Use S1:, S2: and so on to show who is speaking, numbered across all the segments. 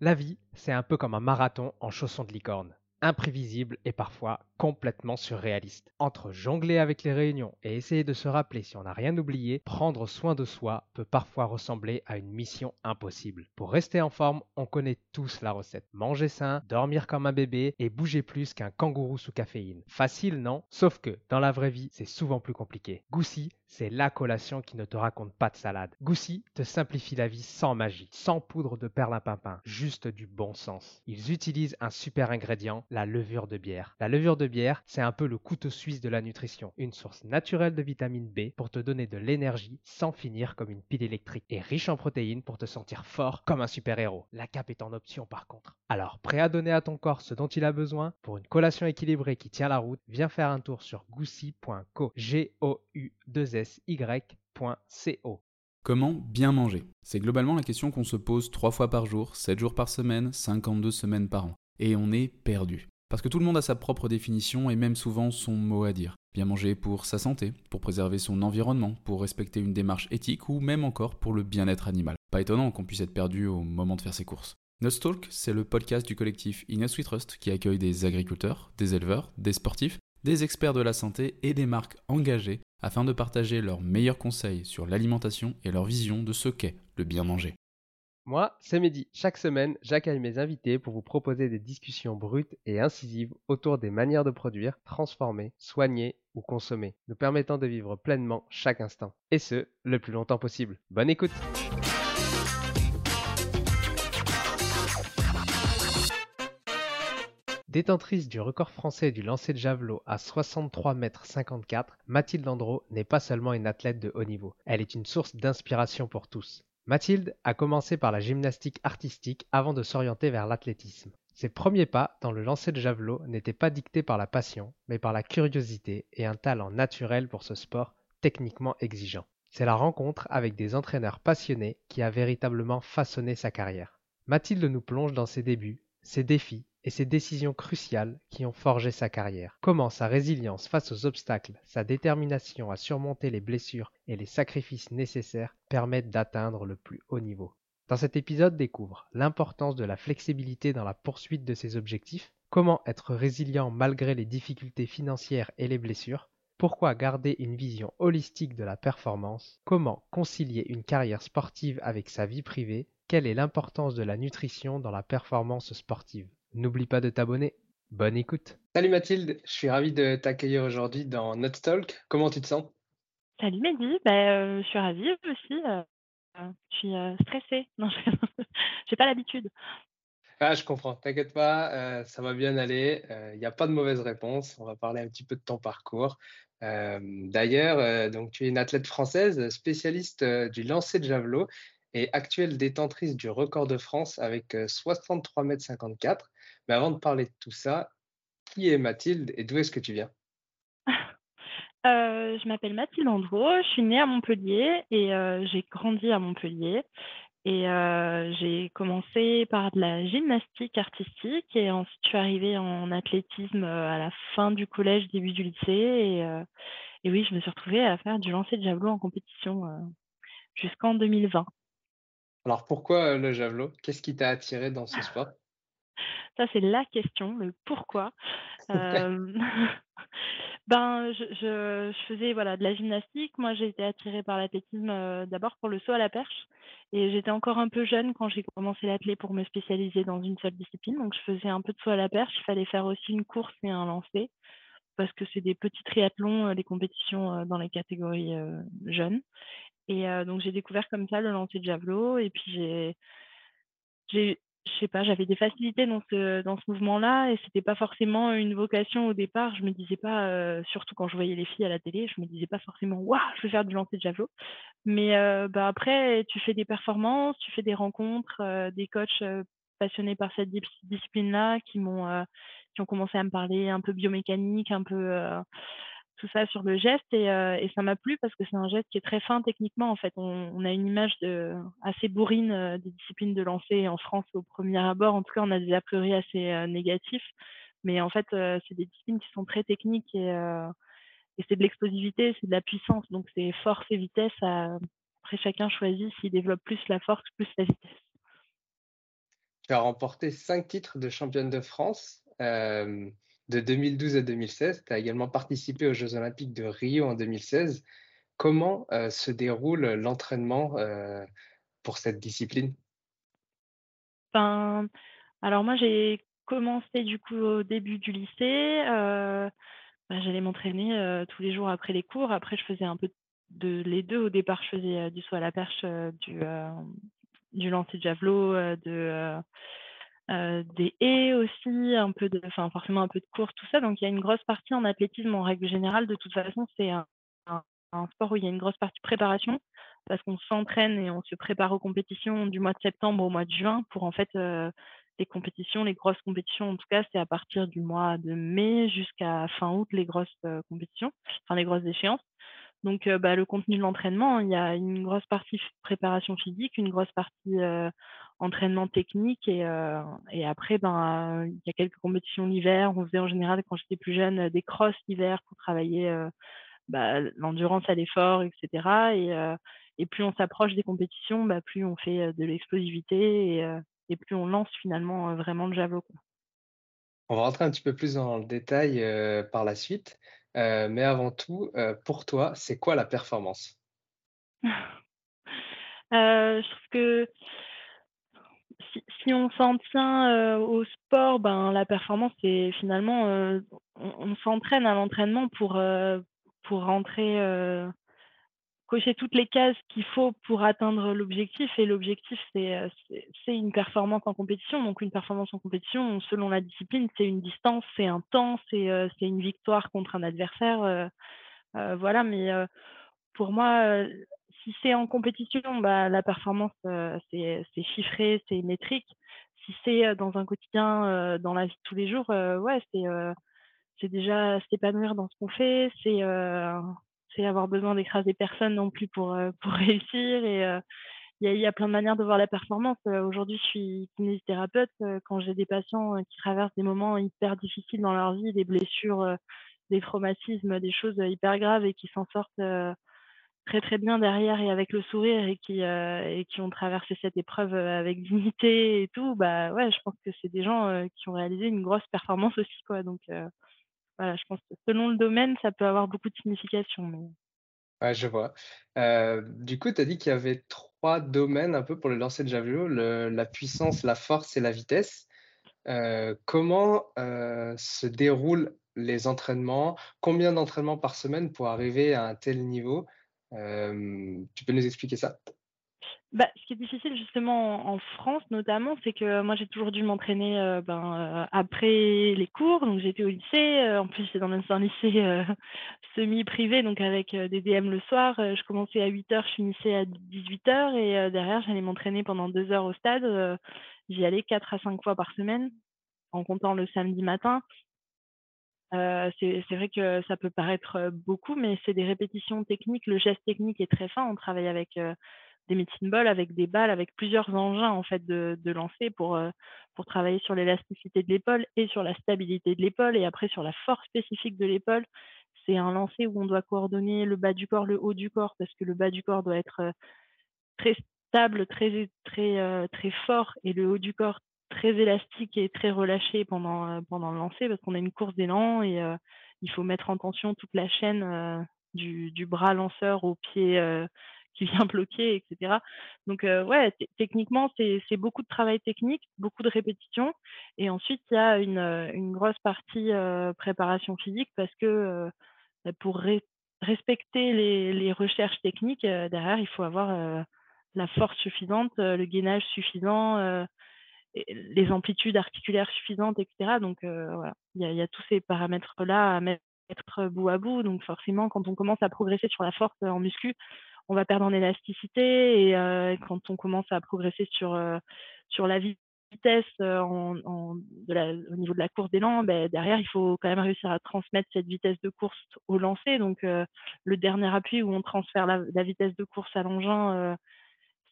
S1: La vie, c'est un peu comme un marathon en chaussons de licorne. Imprévisible et parfois complètement surréaliste. Entre jongler avec les réunions et essayer de se rappeler si on n'a rien oublié, prendre soin de soi peut parfois ressembler à une mission impossible. Pour rester en forme, on connaît tous la recette. Manger sain, dormir comme un bébé et bouger plus qu'un kangourou sous caféine. Facile, non? Sauf que dans la vraie vie, c'est souvent plus compliqué. Goussi, c'est la collation qui ne te raconte pas de salade. Goussi te simplifie la vie sans magie, sans poudre de perlimpinpin, juste du bon sens. Ils utilisent un super ingrédient, la levure de bière. La levure de bière, c'est un peu le couteau suisse de la nutrition, une source naturelle de vitamine B pour te donner de l'énergie sans finir comme une pile électrique et riche en protéines pour te sentir fort comme un super-héros. La cape est en option par contre. Alors, prêt à donner à ton corps ce dont il a besoin? Pour une collation équilibrée qui tient la route, viens faire un tour sur goussi.co. G O U 2
S2: Comment bien manger? C'est globalement la question qu'on se pose 3 fois par jour, 7 jours par semaine, 52 semaines par an. Et on est perdu. Parce que tout le monde a sa propre définition et même souvent son mot à dire. Bien manger pour sa santé, pour préserver son environnement, pour respecter une démarche éthique ou même encore pour le bien-être animal. Pas étonnant qu'on puisse être perdu au moment de faire ses courses. Talk, c'est le podcast du collectif Inus We Trust qui accueille des agriculteurs, des éleveurs, des sportifs, des experts de la santé et des marques engagées afin de partager leurs meilleurs conseils sur l'alimentation et leur vision de ce qu'est le bien manger.
S1: Moi, c'est Mehdi. Chaque semaine, j'accueille mes invités pour vous proposer des discussions brutes et incisives autour des manières de produire, transformer, soigner ou consommer, nous permettant de vivre pleinement chaque instant. Et ce, le plus longtemps possible. Bonne écoute Détentrice du record français du lancer de javelot à 63 mètres 54, Mathilde Andro n'est pas seulement une athlète de haut niveau, elle est une source d'inspiration pour tous. Mathilde a commencé par la gymnastique artistique avant de s'orienter vers l'athlétisme. Ses premiers pas dans le lancer de javelot n'étaient pas dictés par la passion, mais par la curiosité et un talent naturel pour ce sport techniquement exigeant. C'est la rencontre avec des entraîneurs passionnés qui a véritablement façonné sa carrière. Mathilde nous plonge dans ses débuts, ses défis et ses décisions cruciales qui ont forgé sa carrière. Comment sa résilience face aux obstacles, sa détermination à surmonter les blessures et les sacrifices nécessaires permettent d'atteindre le plus haut niveau. Dans cet épisode, découvre l'importance de la flexibilité dans la poursuite de ses objectifs, comment être résilient malgré les difficultés financières et les blessures, pourquoi garder une vision holistique de la performance, comment concilier une carrière sportive avec sa vie privée, quelle est l'importance de la nutrition dans la performance sportive. N'oublie pas de t'abonner. Bonne écoute. Salut Mathilde, je suis ravi de t'accueillir aujourd'hui dans Notre Talk. Comment tu te sens?
S3: Salut Mehdi, ben, je suis ravie aussi. Euh, je suis euh, stressée. Non, j'ai pas l'habitude.
S1: Ah, je comprends, t'inquiète pas, ça va bien aller. Il n'y a pas de mauvaise réponse. On va parler un petit peu de ton parcours. D'ailleurs, donc tu es une athlète française, spécialiste du lancer de javelot et actuelle détentrice du record de France avec 63 mètres 54. Mais avant de parler de tout ça, qui est Mathilde et d'où est-ce que tu viens?
S3: Euh, Je m'appelle Mathilde Andro, je suis née à Montpellier et euh, j'ai grandi à Montpellier. Et euh, j'ai commencé par de la gymnastique artistique et ensuite je suis arrivée en athlétisme à la fin du collège, début du lycée. Et, et oui, je me suis retrouvée à faire du lancer de javelot en compétition jusqu'en 2020.
S1: Alors pourquoi le javelot? Qu'est-ce qui t'a attiré dans ce sport?
S3: Ça, c'est la question, le pourquoi. Ben, je, je, je, faisais voilà de la gymnastique. Moi, j'ai été attirée par l'athlétisme euh, d'abord pour le saut à la perche. Et j'étais encore un peu jeune quand j'ai commencé l'athlé pour me spécialiser dans une seule discipline. Donc, je faisais un peu de saut à la perche. Il fallait faire aussi une course et un lancer parce que c'est des petits triathlons, euh, des compétitions dans les catégories jeunes. Et donc, j'ai découvert comme ça le lancer de javelot. Et puis, j'ai j'ai je sais pas, j'avais des facilités dans ce dans ce mouvement-là et c'était pas forcément une vocation au départ. Je me disais pas, euh, surtout quand je voyais les filles à la télé, je me disais pas forcément waouh, je veux faire du lancer de javelot. Mais euh, bah après, tu fais des performances, tu fais des rencontres, euh, des coachs passionnés par cette discipline-là qui m'ont qui ont commencé à me parler un peu biomécanique, un peu tout ça sur le geste et, euh, et ça m'a plu parce que c'est un geste qui est très fin techniquement en fait. On, a une image assez bourrine euh, des disciplines de lancer en France au premier abord. En tout cas, on a des a priori assez euh, négatifs, mais en fait, c'est des disciplines qui sont très techniques et, et c'est de l'explosivité, c'est de la puissance, donc c'est force et vitesse. après, chacun choisit s'il développe plus la force, plus la vitesse.
S1: Tu as remporté cinq titres de championne de France de 2012 à 2016. Tu as également participé aux Jeux olympiques de Rio en 2016. Comment euh, se déroule l'entraînement euh, pour cette discipline?
S3: Ben, Alors moi, j'ai commencé du coup au début du lycée. Euh, ben, j'allais m'entraîner tous les jours après les cours. Après, je faisais un peu de les deux. Au départ, je faisais du saut à la perche, du, du lancer de javelot, de des haies aussi, un peu de, enfin forcément un peu de course, tout ça. Donc il y a une grosse partie en athlétisme en règle générale. De toute façon, c'est un, sport où il y a une grosse partie préparation parce qu'on s'entraîne et on se prépare aux compétitions du mois de septembre au mois de juin pour en fait les compétitions, les grosses compétitions en tout cas, c'est à partir du mois de mai jusqu'à fin août les grosses compétitions, enfin les grosses échéances. Donc, bah, le contenu de l'entraînement, il y a une grosse partie préparation physique, une grosse partie entraînement technique et, et après, ben, il y a quelques compétitions l'hiver. On faisait en général, quand j'étais plus jeune, des crosses l'hiver pour travailler bah, l'endurance à l'effort, etc. Et, plus on s'approche des compétitions, bah, plus on fait de l'explosivité et, et, plus on lance finalement vraiment le javelot.
S1: On va rentrer un petit peu plus dans le détail par la suite. Euh, mais avant tout, euh, pour toi, c'est quoi la performance?
S3: Euh, je trouve que si on s'en tient, au sport, ben, la performance, c'est finalement, on s'entraîne à l'entraînement pour, pour rentrer, cocher toutes les cases qu'il faut pour atteindre l'objectif et l'objectif, c'est, c'est une performance en compétition. Donc une performance en compétition, selon la discipline, c'est une distance, c'est un temps, c'est, c'est une victoire contre un adversaire, voilà. Mais, pour moi, si c'est en compétition, bah, la performance, c'est, chiffré, c'est métrique. Si c'est, dans un quotidien, dans la vie de tous les jours, ouais, c'est déjà s'épanouir dans ce qu'on fait, c'est, avoir besoin d'écraser personne non plus pour, euh, pour réussir. Et euh, il y, a, y, a, plein de manières de voir la performance. Euh, aujourd'hui, je suis kinésithérapeute. quand j'ai des patients qui traversent des moments hyper difficiles dans leur vie, des blessures, des traumatismes, des choses hyper graves et qui s'en sortent très très bien derrière et avec le sourire et qui et qui ont traversé cette épreuve avec dignité et tout bah ouais je pense que c'est des gens qui ont réalisé une grosse performance aussi quoi donc voilà, je pense que selon le domaine, ça peut avoir beaucoup de signification. Mais...
S1: Je vois. Euh, du coup, tu as dit qu'il y avait trois domaines un peu pour le lancer de javelot, le, la puissance, la force et la vitesse. Euh, comment euh, se déroulent les entraînements? Combien d'entraînements par semaine pour arriver à un tel niveau? tu peux nous expliquer ça?
S3: Bah, ce qui est difficile justement en France notamment, c'est que moi j'ai toujours dû m'entraîner euh, ben, euh, après les cours. Donc j'étais au lycée, euh, en plus j'étais dans un lycée semi-privé, donc avec des DM le soir. je commençais à 8 heures, je finissais à 18 heures et derrière j'allais m'entraîner pendant deux heures au stade. J'y allais quatre à cinq fois par semaine, en comptant le samedi matin. c'est vrai que ça peut paraître beaucoup, mais c'est des répétitions techniques. Le geste technique est très fin. On travaille avec des medicine balls avec des balles, avec plusieurs engins en fait de, de lancer pour, pour travailler sur l'élasticité de l'épaule et sur la stabilité de l'épaule et après sur la force spécifique de l'épaule. C'est un lancer où on doit coordonner le bas du corps, le haut du corps, parce que le bas du corps doit être très stable, très, très, très fort et le haut du corps très élastique et très relâché pendant, pendant le lancer parce qu'on a une course d'élan et il faut mettre en tension toute la chaîne du, du, bras lanceur au pied qui vient bloquer, etc. Donc, ouais, techniquement, c'est beaucoup de travail technique, beaucoup de répétitions. Et ensuite, il y a une, grosse partie préparation physique parce que bah, pour respecter les, recherches techniques, derrière, il faut avoir la force suffisante, le gainage suffisant, les amplitudes articulaires suffisantes, etc. Donc, voilà, il y, y, a tous ces paramètres-là à mettre bout à bout. Donc, forcément, quand on commence à progresser sur la force en muscu, on va perdre en élasticité et euh, quand on commence à progresser sur, euh, sur la vitesse euh, en, de la, au niveau de la course d'élan, ben, derrière, il faut quand même réussir à transmettre cette vitesse de course au lancer. Donc, le dernier appui où on transfère la, vitesse de course à l'engin,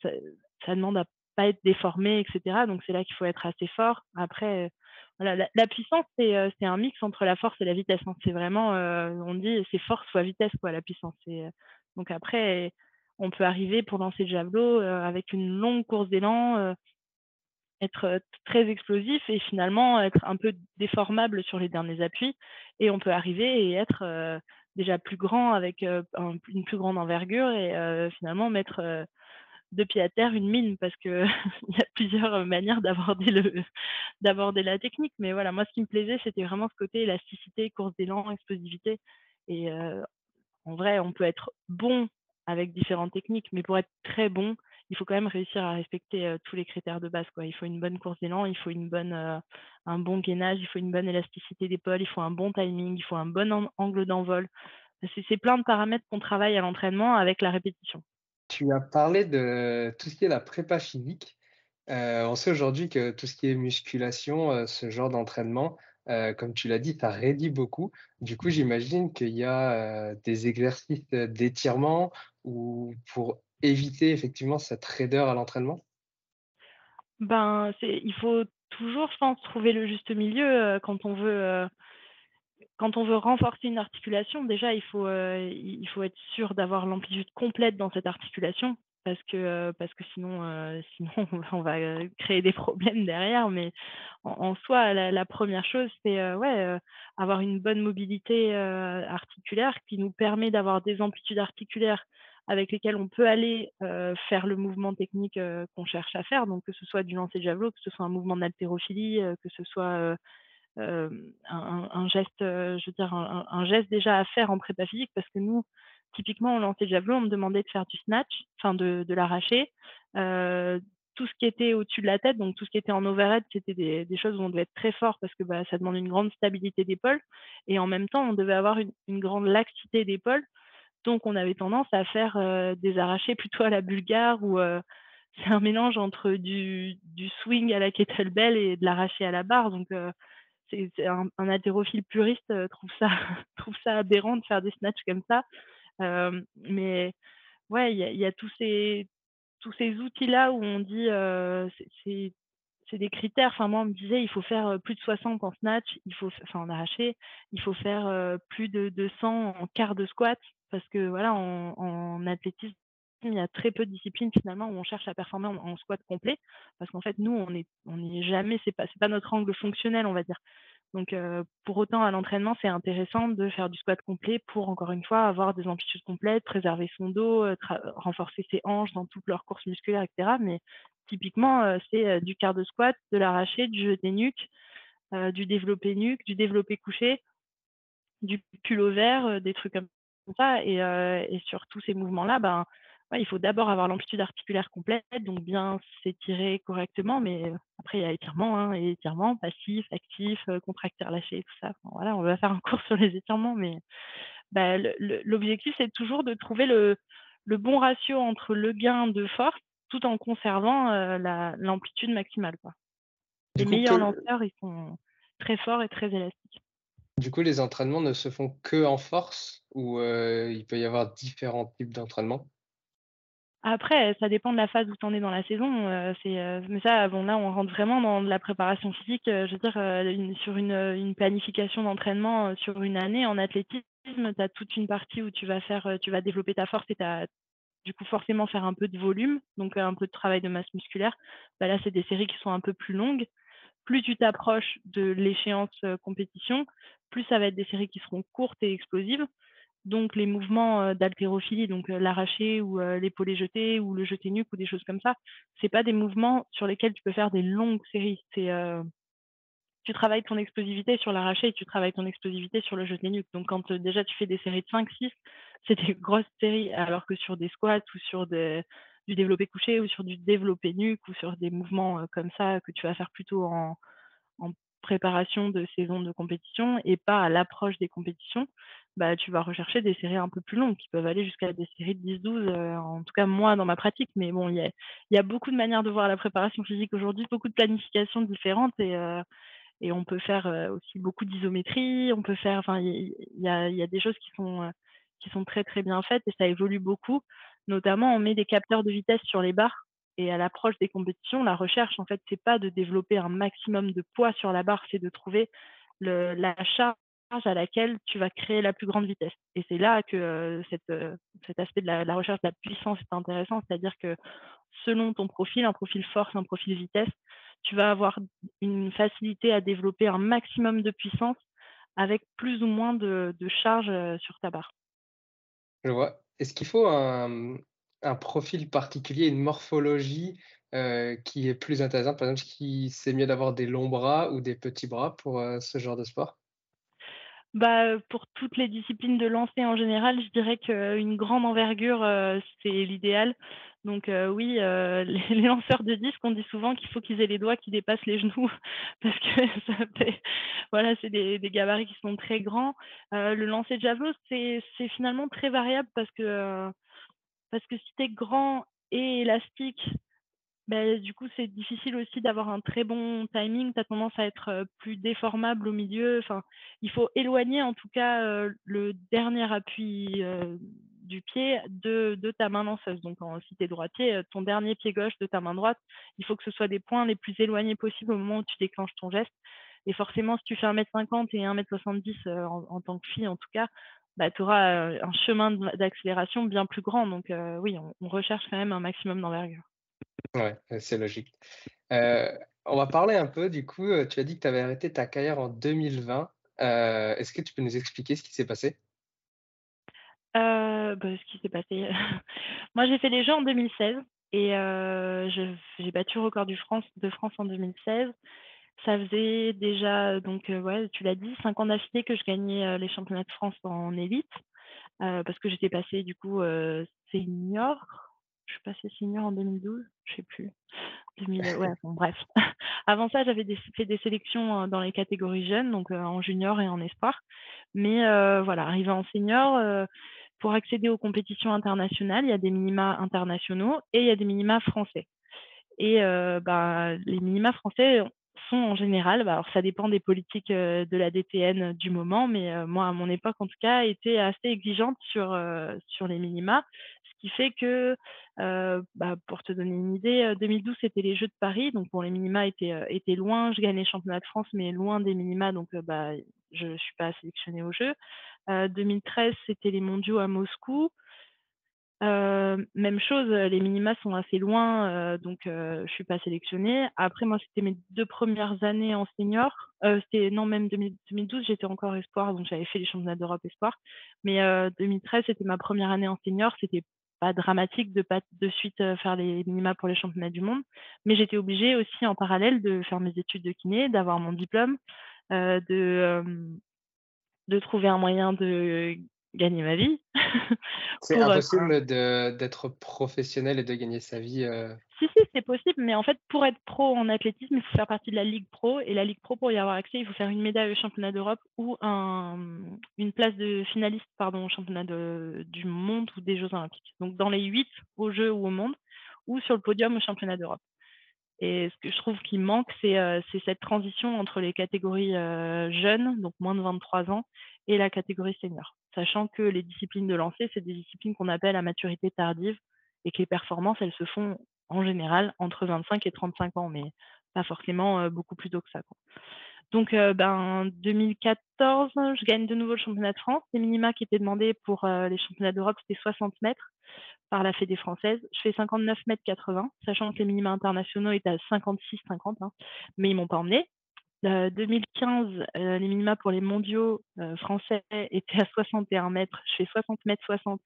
S3: ça, ça, demande à pas être déformé, etc. Donc, c'est là qu'il faut être assez fort. Après, voilà, la, puissance, c'est un mix entre la force et la vitesse. Hein. C'est vraiment, on dit, c'est force soit vitesse, quoi, la puissance. Donc après, on peut arriver pour lancer le javelot avec une longue course d'élan, être très explosif et finalement être un peu déformable sur les derniers appuis. Et on peut arriver et être déjà plus grand avec une plus grande envergure et finalement mettre de pied à terre une mine parce que il y a plusieurs manières d'aborder le d'aborder la technique mais voilà moi ce qui me plaisait c'était vraiment ce côté élasticité course d'élan explosivité et en vrai on peut être bon avec différentes techniques mais pour être très bon il faut quand même réussir à respecter tous les critères de base il faut une bonne course d'élan il faut une bonne un bon gainage il faut une bonne élasticité d'épaule il faut un bon timing il faut un bon angle d'envol. C'est plein de paramètres qu'on travaille à l'entraînement avec la répétition.
S4: Tu as parlé de tout ce qui est la prépa physique. Euh, on sait aujourd'hui que tout ce qui est musculation, ce genre d'entraînement, euh, comme tu l'as dit, ça réduit beaucoup. Du coup, j'imagine qu'il y a des exercices d'étirement ou pour éviter effectivement cette raideur à l'entraînement?
S3: Ben, il faut toujours, je pense, trouver le juste milieu quand on veut quand on veut renforcer une articulation, déjà, il faut, il faut être sûr d'avoir l'amplitude complète dans cette articulation parce que, parce que sinon, sinon on va créer des problèmes derrière. Mais en, soi, la, première chose, c'est ouais, avoir une bonne mobilité articulaire qui nous permet d'avoir des amplitudes articulaires avec lesquelles on peut aller faire le mouvement technique qu'on cherche à faire. Donc, que ce soit du lancer de javelot, que ce soit un mouvement d'haltérophilie, que ce soit un, geste, je veux dire, un, geste déjà à faire en prépa physique parce que nous, typiquement, on lançait javelot, on me demandait de faire du snatch, enfin de, de l'arracher. tout ce qui était au-dessus de la tête, donc tout ce qui était en overhead, c'était des, choses où on devait être très fort parce que bah, ça demande une grande stabilité d'épaule. Et en même temps, on devait avoir une, grande laxité d'épaule. Donc, on avait tendance à faire des arrachés plutôt à la bulgare ou c'est un mélange entre du, swing à la kettlebell et de l'arraché à la barre. Donc, c'est un, un haltérophile puriste euh, trouve ça trouve ça aberrant de faire des snatchs comme ça. Mais ouais, il y a, tous ces tous ces outils là où on dit c'est c'est des critères. Enfin, moi, on me disait, il faut faire plus de 60 en snatch, il faut, enfin, en arraché, il faut faire plus de 200 en quart de squat, parce que voilà, en, en athlétisme, il y a très peu de disciplines finalement où on cherche à performer en, squat complet parce qu'en fait nous on est on n'est jamais c'est pas pas notre angle fonctionnel on va dire donc pour autant à l'entraînement c'est intéressant de faire du squat complet pour encore une fois avoir des amplitudes complètes préserver son dos renforcer ses hanches dans toute leur course musculaire etc mais typiquement c'est du quart de squat de l'arraché du jeté nuque du développé nuque du développé couché du pull vert des trucs comme ça. Et, et sur tous ces mouvements là il faut d'abord avoir l'amplitude articulaire complète, donc bien s'étirer correctement, mais après il y a étirement, hein, et étirement, passif, actif, contracteur lâché, tout ça. voilà, on va faire un cours sur les étirements, mais bah, l'objectif c'est toujours de trouver le, bon ratio entre le gain de force tout en conservant l'amplitude maximale. Quoi. Les meilleurs lanceurs, ils sont très forts et très élastiques.
S4: Du coup, les entraînements ne se font que en force ou il peut y avoir différents types d'entraînements?
S3: Après, ça dépend de la phase où tu en es dans la saison, c'est, mais ça, bon, là, on rentre vraiment dans de la préparation physique, je veux dire, sur une, planification d'entraînement, sur une année en athlétisme, tu as toute une partie où tu vas faire, tu vas développer ta force et tu du coup forcément faire un peu de volume, donc un peu de travail de masse musculaire. Bah, là, c'est des séries qui sont un peu plus longues. Plus tu t'approches de l'échéance, compétition, plus ça va être des séries qui seront courtes et explosives. Donc les mouvements d'haltérophilie, donc l'arraché ou l'épaulé jeté ou le jeté nuque ou des choses comme ça, c'est pas des mouvements sur lesquels tu peux faire des longues séries. C'est tu travailles ton explosivité sur l'arraché et tu travailles ton explosivité sur le jeté nuque. Donc quand déjà tu fais des séries de 5 6, c'est des grosses séries alors que sur des squats ou sur du développé couché ou sur du développé nuque ou sur des mouvements comme ça que tu vas faire plutôt en préparation de saison de compétition et pas à l'approche des compétitions, bah, tu vas rechercher des séries un peu plus longues qui peuvent aller jusqu'à des séries de 10-12, euh, en tout cas moi dans ma pratique. Mais bon, il y a, y a, beaucoup de manières de voir la préparation physique aujourd'hui, beaucoup de planifications différentes et, euh, et on peut faire euh, aussi beaucoup d'isométrie, on peut faire, enfin, il y, a, y a des choses qui sont, qui sont très très bien faites et ça évolue beaucoup. Notamment, on met des capteurs de vitesse sur les barres et à l'approche des compétitions, la recherche, en fait, c'est pas de développer un maximum de poids sur la barre, c'est de trouver le, la charge à laquelle tu vas créer la plus grande vitesse. Et c'est là que cet aspect de la, recherche de la puissance est intéressant, c'est-à-dire que selon ton profil, un profil force, un profil vitesse, tu vas avoir une facilité à développer un maximum de puissance avec plus ou moins de, charge sur ta barre.
S4: Je vois. Est-ce qu'il faut un, un profil particulier, une morphologie qui est plus intéressante? Par exemple, c'est mieux d'avoir des longs bras ou des petits bras pour, ce genre de sport?
S3: Bah, pour toutes les disciplines de lancer en général, je dirais qu'une grande envergure, euh, c'est l'idéal. Donc oui, les lanceurs de disques, on dit souvent qu'il faut qu'ils aient les doigts qui dépassent les genoux parce que ça fait voilà, c'est des gabarits qui sont très grands. le lancer de javelot, c'est c'est finalement très variable parce que, parce que si tu es grand et élastique, ben du coup, c'est difficile aussi d'avoir un très bon timing. Tu as tendance à être plus déformable au milieu. Enfin, il faut éloigner en tout cas le dernier appui du pied de, ta main lanceuse. Donc, si tu es droitier, ton dernier pied gauche de ta main droite, il faut que ce soit des points les plus éloignés possibles au moment où tu déclenches ton geste. Et forcément, si tu fais 1m50 et 1m70 en, en tant que fille, en tout cas, bah, tu auras un chemin d'accélération bien plus grand. Donc oui, on, recherche quand même un maximum d'envergure.
S4: Ouais, c'est logique. on va parler un peu, du coup, tu as dit que tu avais arrêté ta carrière en 2020. Est-ce que tu peux nous expliquer ce qui s'est passé?
S3: Bah, Ce qui s'est passé, moi j'ai fait les Jeux en 2016 et j'ai battu le record du France, de France en 2016. Ça faisait déjà, donc, tu l'as dit, 5 ans d'affilée que je gagnais les championnats de France en élite, parce que j'étais passée du coup senior. Je suis passée senior en 2012, je sais plus. 2000, ouais, bon, bref. Avant ça, j'avais fait des sélections dans les catégories jeunes, donc en junior et en espoir. Mais voilà, arrivé en senior, pour accéder aux compétitions internationales, il y a des minima internationaux et il y a des minima français. Et bah, les minima français, sont en général, bah, alors ça dépend des politiques de la DTN du moment, mais moi, à mon époque, en tout cas, était assez exigeante sur, sur les minima, qui fait que, bah, pour te donner une idée, 2012, c'était les Jeux de Paris, donc bon, les minima étaient, loin, je gagnais le championnat de France, mais loin des minima, donc bah, je ne suis pas sélectionnée aux Jeux. 2013, c'était les mondiaux à Moscou même chose, les minima sont assez loin, donc je suis pas sélectionnée. Après moi, c'était mes deux premières années en senior. c'était non, même 2012, j'étais encore espoir, donc j'avais fait les championnats d'Europe espoir. Mais 2013, c'était ma première année en senior. C'était pas dramatique de pas de suite, faire les minima pour les championnats du monde. Mais j'étais obligée aussi en parallèle de faire mes études de kiné, d'avoir mon diplôme, de, de trouver un moyen de gagner ma vie.
S4: C'est impossible d'être professionnel et de gagner sa vie. Euh
S3: si, si, c'est possible, mais en fait, pour être pro en athlétisme, il faut faire partie de la Ligue Pro. Et la Ligue Pro, pour y avoir accès, il faut faire une médaille au championnat d'Europe ou un, une place de finaliste pardon, au championnat de, du monde ou des Jeux Olympiques. Donc, dans les huit aux Jeux ou au monde, ou sur le podium au championnat d'Europe. Et ce que je trouve qui manque, c'est euh, cette transition entre les catégories euh, jeunes, donc moins de 23 ans, et la catégorie senior. Sachant que les disciplines de lancer, c'est des disciplines qu'on appelle à maturité tardive. et que les performances, elles se font en général entre 25 et 35 ans, mais pas forcément beaucoup plus tôt que ça. Donc, ben, 2014, je gagne de nouveau le championnat de France. Les minima qui étaient demandés pour les championnats d'Europe, c'était 60 mètres par la Fédé française. Je fais 59 mètres 80, sachant que les minima internationaux étaient à 56, 50, hein, mais ils m'ont pas emmené. 2015, les minima pour les mondiaux français étaient à 61 mètres. Je fais 60 mètres 60.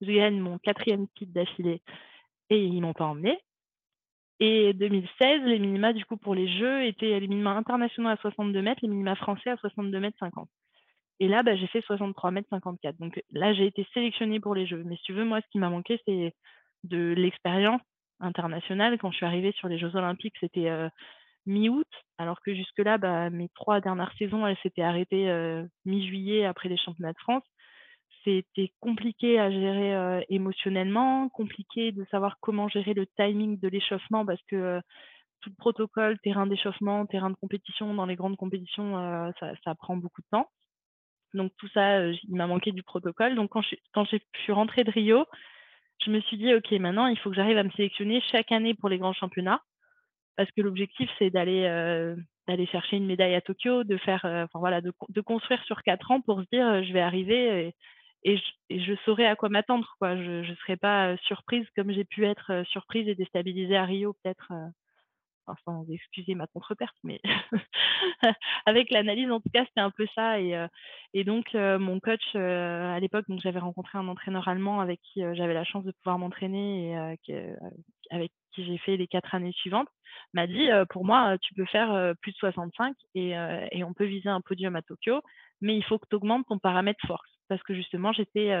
S3: Je gagne mon quatrième titre d'affilée et ils m'ont pas emmené. Et 2016, les minima, du coup, pour les Jeux, étaient les minima internationaux à 62 mètres, les minima français à 62 mètres 50. Et là, bah, j'ai fait 63 mètres 54. Donc là, j'ai été sélectionnée pour les Jeux. Mais si tu veux, moi, ce qui m'a manqué, c'est de l'expérience internationale. Quand je suis arrivée sur les Jeux Olympiques, c'était mi-août, alors que jusque-là, bah, mes trois dernières saisons, elles s'étaient arrêtées mi-juillet après les championnats de France c'était compliqué à gérer émotionnellement, compliqué de savoir comment gérer le timing de l'échauffement parce que tout le protocole, terrain d'échauffement, terrain de compétition, dans les grandes compétitions, ça, prend beaucoup de temps. Donc tout ça, il m'a manqué du protocole. Donc quand je, quand je suis rentrée de Rio, je me suis dit, OK, maintenant, il faut que j'arrive à me sélectionner chaque année pour les grands championnats. Parce que l'objectif, c'est d'aller d'aller chercher une médaille à Tokyo, de faire, enfin voilà, de, construire sur quatre ans pour se dire, je vais arriver et je, saurais à quoi m'attendre. Quoi. Je ne serais pas surprise comme j'ai pu être surprise et déstabilisée à Rio, peut-être, enfin, sans excuser ma contre-perte, mais avec l'analyse, en tout cas, c'était un peu ça. Et, et donc, mon coach, à l'époque, j'avais rencontré un entraîneur allemand avec qui j'avais la chance de pouvoir m'entraîner et avec qui j'ai fait les quatre années suivantes, m'a dit, pour moi, tu peux faire plus de 65 et, et on peut viser un podium à Tokyo, mais il faut que tu augmentes ton paramètre force parce que justement, j'étais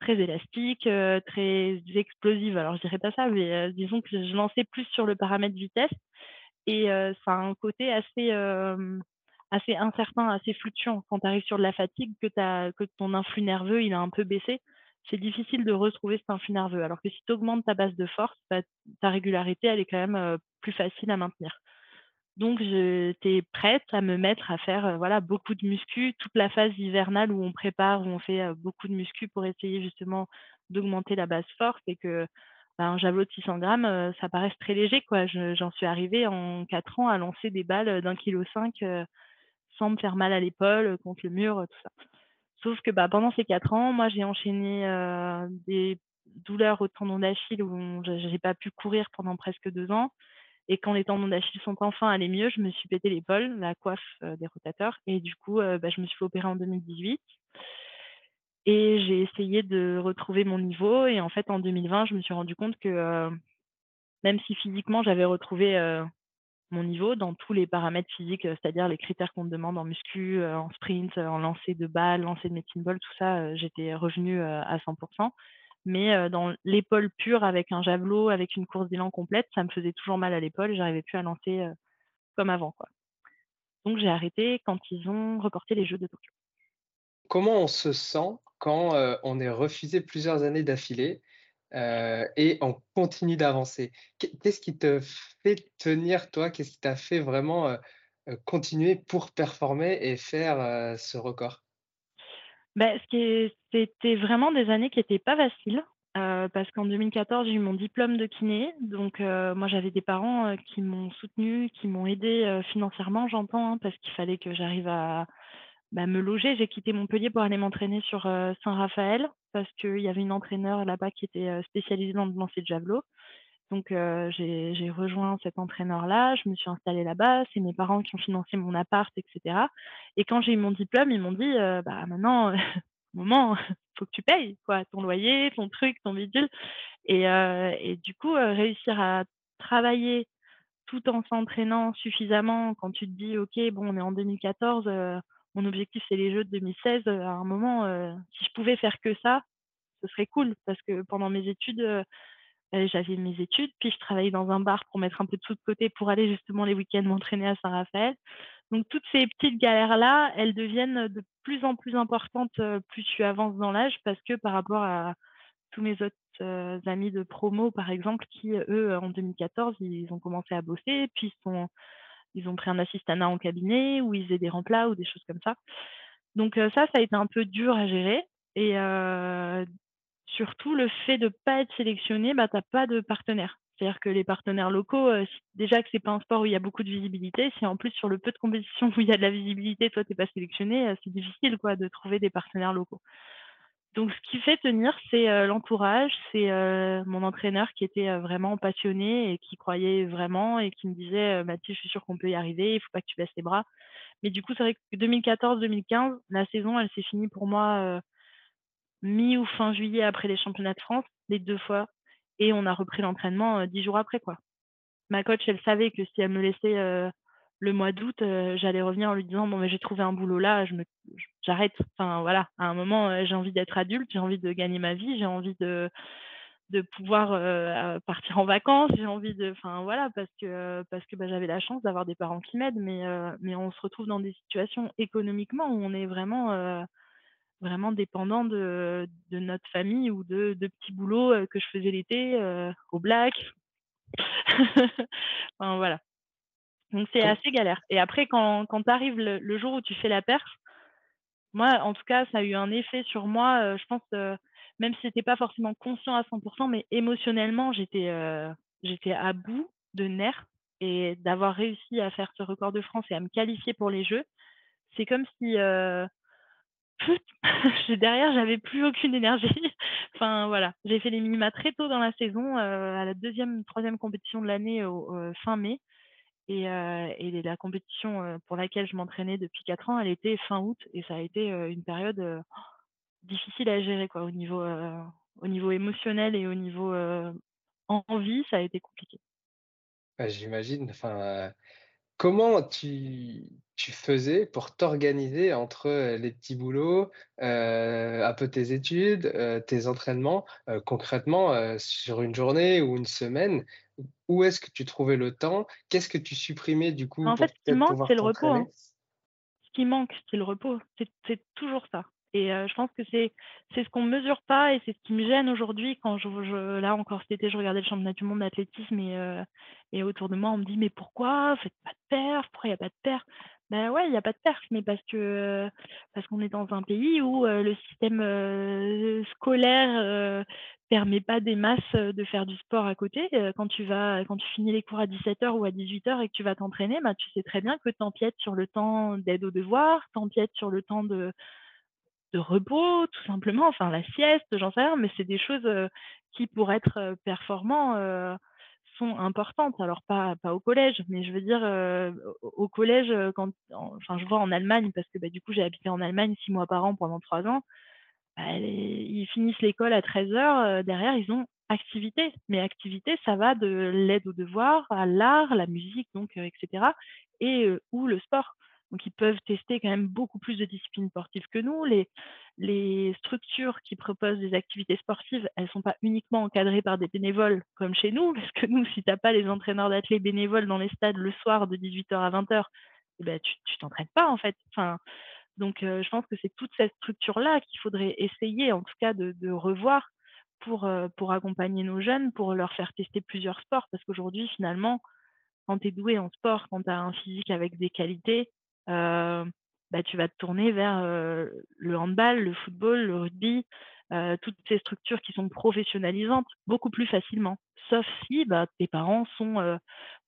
S3: très élastique, très explosive. Alors, je dirais pas ça, mais disons que je lançais plus sur le paramètre vitesse. Et ça a un côté assez, assez incertain, assez fluctuant. Quand tu arrives sur de la fatigue, que, que ton influx nerveux il a un peu baissé, c'est difficile de retrouver cet influx nerveux. Alors que si tu augmentes ta base de force, bah, ta régularité, elle est quand même plus facile à maintenir. Donc j'étais prête à me mettre à faire voilà beaucoup de muscu toute la phase hivernale où on prépare, où on fait beaucoup de muscu pour essayer justement d'augmenter la base force et que ben, un javelot de 600 grammes, ça paraisse très léger quoi. j'en suis arrivée en 4 ans à lancer des balles d'un kilo 5 sans me faire mal à l'épaule contre le mur, tout ça. Sauf que bah, pendant ces 4 ans, moi j'ai enchaîné des douleurs au tendon d'Achille où j'ai pas pu courir pendant presque deux ans. Et quand les tendons d'Achille sont enfin allés mieux, je me suis pété l'épaule, la coiffe des rotateurs. Et du coup, bah, je me suis fait opérer en 2018. Et j'ai essayé de retrouver mon niveau. Et en fait, en 2020, je me suis rendu compte que même si physiquement, j'avais retrouvé mon niveau dans tous les paramètres physiques, c'est-à-dire les critères qu'on me demande en muscu, en sprint, en lancer de balle, lancer de medicine ball, tout ça, j'étais revenue à 100% mais dans l'épaule pure avec un javelot, avec une course d'élan complète, ça me faisait toujours mal à l'épaule j'arrivais plus à lancer comme avant. Donc j'ai arrêté quand ils ont reporté les Jeux de Tokyo.
S4: Comment on se sent quand on est refusé plusieurs années d'affilée et on continue d'avancer? Qu'est-ce qui te fait tenir, toi? Qu'est-ce qui t'a fait vraiment continuer pour performer et faire ce record?
S3: Bah, c'était vraiment des années qui étaient pas faciles, parce qu'en 2014, j'ai eu mon diplôme de kiné. Donc, moi, j'avais des parents, qui m'ont soutenue, qui m'ont aidée, financièrement, j'entends, hein, parce qu'il fallait que j'arrive à, bah, me loger. J'ai quitté Montpellier pour aller m'entraîner sur, Saint-Raphaël, parce qu'il y avait une entraîneur là-bas qui était, spécialisée dans le lancer de javelot. Donc, j'ai rejoint cet entraîneur-là, je me suis installée là-bas, c'est mes parents qui ont financé mon appart, etc. Et quand j'ai eu mon diplôme, ils m'ont dit, bah maintenant, moment, faut que tu payes quoi, ton loyer, ton truc, ton bidule. Et, et du coup, réussir à travailler tout en s'entraînant suffisamment, quand tu te dis, ok, bon, on est en 2014, mon objectif c'est les Jeux de 2016. à un moment, si je pouvais faire que ça, ce serait cool parce que pendant mes études j'avais mes études, puis je travaillais dans un bar pour mettre un peu de sous de côté pour aller justement les week-ends m'entraîner à Saint-Raphaël. Donc toutes ces petites galères-là, elles deviennent de plus en plus importantes plus tu avances dans l'âge parce que par rapport à tous mes autres amis de promo, par exemple, qui, eux, en 2014, ils ont commencé à bosser, puis ils, sont, ils ont pris un assistanat en cabinet ou ils faisaient des remplats ou des choses comme ça. Donc ça, ça a été un peu dur à gérer. Et surtout le fait de pas être sélectionné, bah, tu as pas de partenaire. C'est-à-dire que les partenaires locaux, si déjà que c'est pas un sport où il y a beaucoup de visibilité, si en plus sur le peu de compétitions où il y a de la visibilité, toi tu es pas sélectionné, heu, c'est difficile quoi de trouver des partenaires locaux. Donc ce qui fait tenir, c'est, heu, l'entourage, c'est, heu, mon entraîneur qui était, vraiment passionné et qui croyait vraiment et qui me disait, «Mathilde, je suis sûr qu'on peut y arriver, il faut pas que tu baisses les bras». Mais du coup, c'est vrai que 2014-2015, la saison, elle s'est finie pour moi, mi ou fin juillet après les championnats de France, les 2 fois et on a repris l'entraînement, heu, 10 jours après, quoi. Ma coach, elle savait que si elle me laissait, heu, le mois d'août, heu, j'allais revenir en lui disant: «Bon, mais j'ai trouvé un boulot là, je me j'arrête». Enfin voilà, à un moment, j'ai envie d'être adulte, j'ai envie de gagner ma vie, j'ai envie de de pouvoir, partir en vacances, j'ai envie de enfin voilà, parce que parce que, bah, j'avais la chance d'avoir des parents qui m'aident, mais mais on se retrouve dans des situations économiquement où on est vraiment, vraiment dépendant de de notre famille ou de de petits boulots, heu, que je faisais l'été, heu, au black. Enfin voilà. Donc c'est assez galère et après quand quand tu arrives le le jour où tu fais la perf, moi en tout cas ça a eu un effet sur moi, heu, je pense, heu, même si c'était pas forcément conscient à 100% mais émotionnellement j'étais, j'étais à bout de nerfs et d'avoir réussi à faire ce record de France et à me qualifier pour les Jeux, c'est comme si, heu, derrière j'avais plus aucune énergie. Enfin voilà, j'ai fait les minima très tôt dans la saison, heu, à la 2e-3e compétition de l'année fin mai et et la compétition, heu, pour laquelle je m'entraînais depuis 4 ans, elle était fin août et ça a été, une période, difficile à gérer quoi au niveau, au niveau émotionnel et au niveau, envie, ça a été compliqué.
S4: Bah, j'imagine, enfin, comment tu tu faisais pour t'organiser entre, heu, les petits boulots, heu, un peu tes études, heu, tes entraînements? Concrètement, sur une journée ou une semaine, où est-ce que tu trouvais le temps? Qu'est-ce que tu supprimais du coup
S3: En fait, ce qui manque, c'est le repos, hein. Ce qui manque, c'est le repos. C'est toujours ça et je pense que c'est c'est ce qu'on mesure pas et c'est ce qui me gêne aujourd'hui quand je là encore cet été, je regardais le championnat du monde d'athlétisme et et autour de moi, on me dit: «Mais pourquoi? Faites pas de perf, pourquoi il y a pas de perf?» bah, ouais, il y a pas de perf, mais parce que, parce qu'on est dans un pays où, le système, scolaire, permet pas des masses, de faire du sport à côté. Quand tu vas quand tu finis les cours à 17:00 ou à 18:00 et que tu vas t'entraîner, bah, tu sais très bien que tu empiètes sur le temps d'aide aux devoirs, tu empiètes sur le temps de de repos, tout simplement, enfin la sieste, j'en sais rien, mais c'est des choses, qui pour être, heu, performant, heu, sont importantes. Alors pas pas au collège, mais je veux dire, au collège, quand en enfin je vois en Allemagne parce que, bah, du coup j'ai habité en Allemagne 6 mois par an pendant 3 ans, bah, ils finissent l'école à 13:00, heu, derrière ils ont activité. Mais activité, ça va de l'aide aux devoirs, à l'art, la musique donc heu et ou le sport. Donc ils peuvent tester quand même beaucoup plus de disciplines sportives que nous. Les structures qui proposent des activités sportives, elles sont pas uniquement encadrées par des bénévoles comme chez nous, parce que nous, si tu as pas les entraîneurs d'athlètes bénévoles dans les stades le soir de 18:00 à 20:00, et bah, tu tu t'entraînes pas en fait. Donc heu, je pense que c'est toute cette structure-là qu'il faudrait essayer en tout cas de revoir pour, heu, pour accompagner nos jeunes, pour leur faire tester plusieurs sports. Parce qu'aujourd'hui finalement, quand tu es doué en sport, quand tu as un physique avec des qualités, bah, tu vas te tourner vers, le handball, le football, le rugby, toutes ces structures qui sont professionnalisantes beaucoup plus facilement. Sauf si, bah, tes parents sont,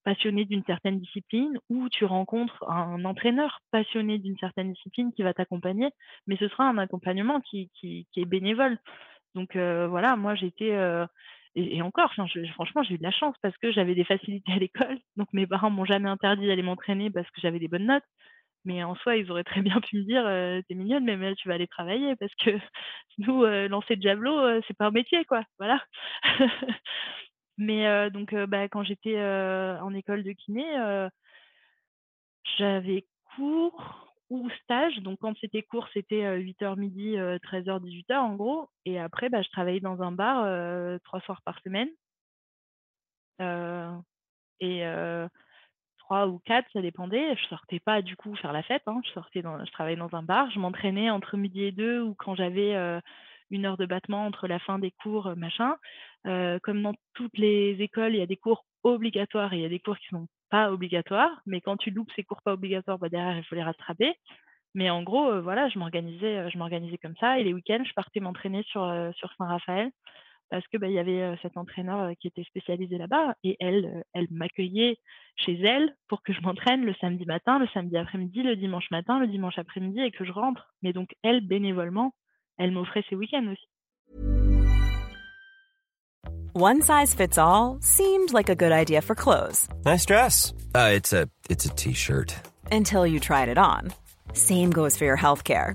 S3: passionnés d'une certaine discipline ou tu rencontres un entraîneur passionné d'une certaine discipline qui va t'accompagner, mais ce sera un accompagnement qui est bénévole. Donc voilà, moi j'étais, heu et encore, franchement, j'ai eu de la chance parce que j'avais des facilités à l'école, donc mes parents m'ont jamais interdit d'aller m'entraîner parce que j'avais des bonnes notes. Mais en soi, ils auraient très bien pu me dire: «Heu, tu es mignonne, mais tu vas aller travailler parce que nous, lancer de javelot, c'est pas un métier quoi», voilà. Mais donc bah, quand j'étais, en école de kiné, j'avais cours ou stage. Donc quand c'était cours, c'était, heu, 08:00-12:00, heu, 13:00-18:00 en gros et après, bah, je travaillais dans un bar, 3 soirs par semaine. Et 3 ou 4, ça dépendait. Je sortais pas du coup faire la fête, hein, je sortais dans je travaillais dans un bar, je m'entraînais entre 12:00 et 2 ou quand j'avais, heu, 1 heure de battement entre la fin des cours, heu, machin. Heu, comme dans toutes les écoles, il y a des cours obligatoires et il y a des cours qui sont pas obligatoires, mais quand tu loupes ces cours pas obligatoires, bah, derrière il faut les rattraper. Mais en gros, voilà, je m'organisais, je m'organisais comme ça et les week-ends, je partais m'entraîner sur, sur Saint-Raphaël parce que, bah, il y avait, cet entraîneur, qui était spécialisé là-bas et elle, elle m'accueillait chez elle pour que je m'entraîne le samedi matin, le samedi après-midi, le dimanche matin, le dimanche après-midi et que je rentre. Mais donc elle, bénévolement, elle m'offrait ses week-ends aussi.
S5: One size fits all seemed like a good idea for clothes.
S6: Nice dress. Uh, it's a it's a t-shirt.
S5: Until you tried it on. Same goes for your healthcare.